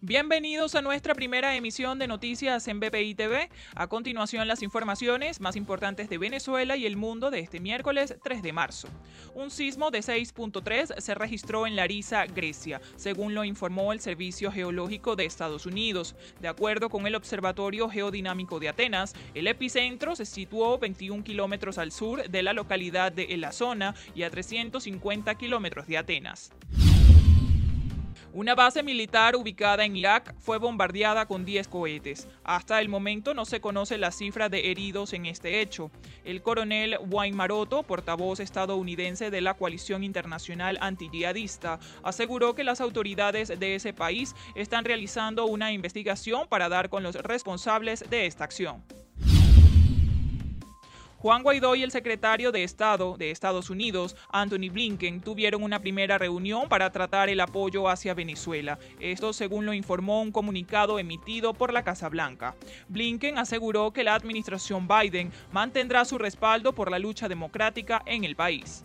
Bienvenidos a nuestra primera emisión de noticias en BPI TV. A continuación, las informaciones más importantes de Venezuela y el mundo de este miércoles 3 de marzo. Un sismo de 6.3 se registró en Larissa, Grecia, según lo informó el Servicio Geológico de Estados Unidos. De acuerdo con el Observatorio Geodinámico de Atenas, el epicentro se situó 21 kilómetros al sur de la localidad de La Zona y a 350 kilómetros de Atenas. Una base militar ubicada en Irak fue bombardeada con 10 cohetes. Hasta el momento no se conoce la cifra de heridos en este hecho. El coronel Wayne Maroto, portavoz estadounidense de la coalición internacional antiyihadista, aseguró que las autoridades de ese país están realizando una investigación para dar con los responsables de esta acción. Juan Guaidó y el secretario de Estado de Estados Unidos, Anthony Blinken, tuvieron una primera reunión para tratar el apoyo hacia Venezuela. Esto según lo informó un comunicado emitido por la Casa Blanca. Blinken aseguró que la administración Biden mantendrá su respaldo por la lucha democrática en el país.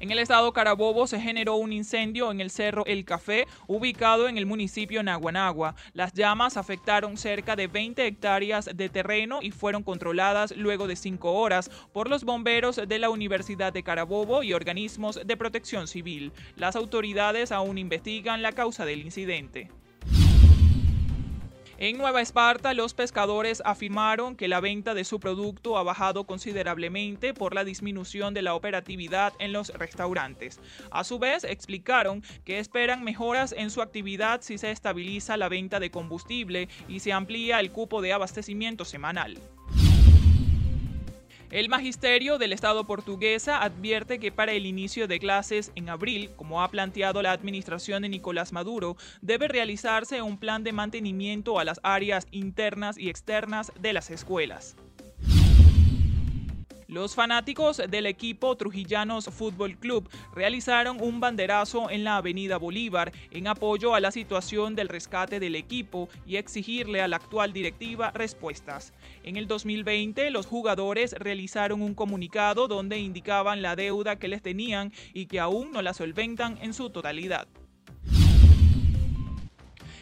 En el estado Carabobo se generó un incendio en el cerro El Café, ubicado en el municipio Naguanagua. Las llamas afectaron cerca de 20 hectáreas de terreno y fueron controladas luego de cinco horas por los bomberos de la Universidad de Carabobo y organismos de protección civil. Las autoridades aún investigan la causa del incidente. En Nueva Esparta, los pescadores afirmaron que la venta de su producto ha bajado considerablemente por la disminución de la operatividad en los restaurantes. A su vez, explicaron que esperan mejoras en su actividad si se estabiliza la venta de combustible y se amplía el cupo de abastecimiento semanal. El magisterio del Estado portuguesa advierte que para el inicio de clases en abril, como ha planteado la administración de Nicolás Maduro, debe realizarse un plan de mantenimiento a las áreas internas y externas de las escuelas. Los fanáticos del equipo Trujillanos Fútbol Club realizaron un banderazo en la Avenida Bolívar en apoyo a la situación del rescate del equipo y exigirle a la actual directiva respuestas. En el 2020, los jugadores realizaron un comunicado donde indicaban la deuda que les tenían y que aún no la solventan en su totalidad.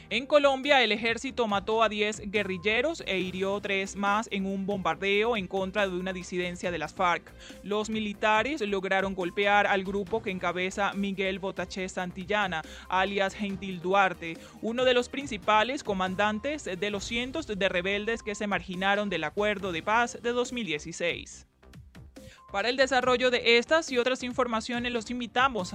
En Colombia, el ejército mató a 10 guerrilleros e hirió tres más en un bombardeo en contra de una disidencia de las FARC. Los militares lograron golpear al grupo que encabeza Miguel Botaché Santillana, alias Gentil Duarte, uno de los principales comandantes de los cientos de rebeldes que se marginaron del acuerdo de paz de 2016. Para el desarrollo de estas y otras informaciones los invitamos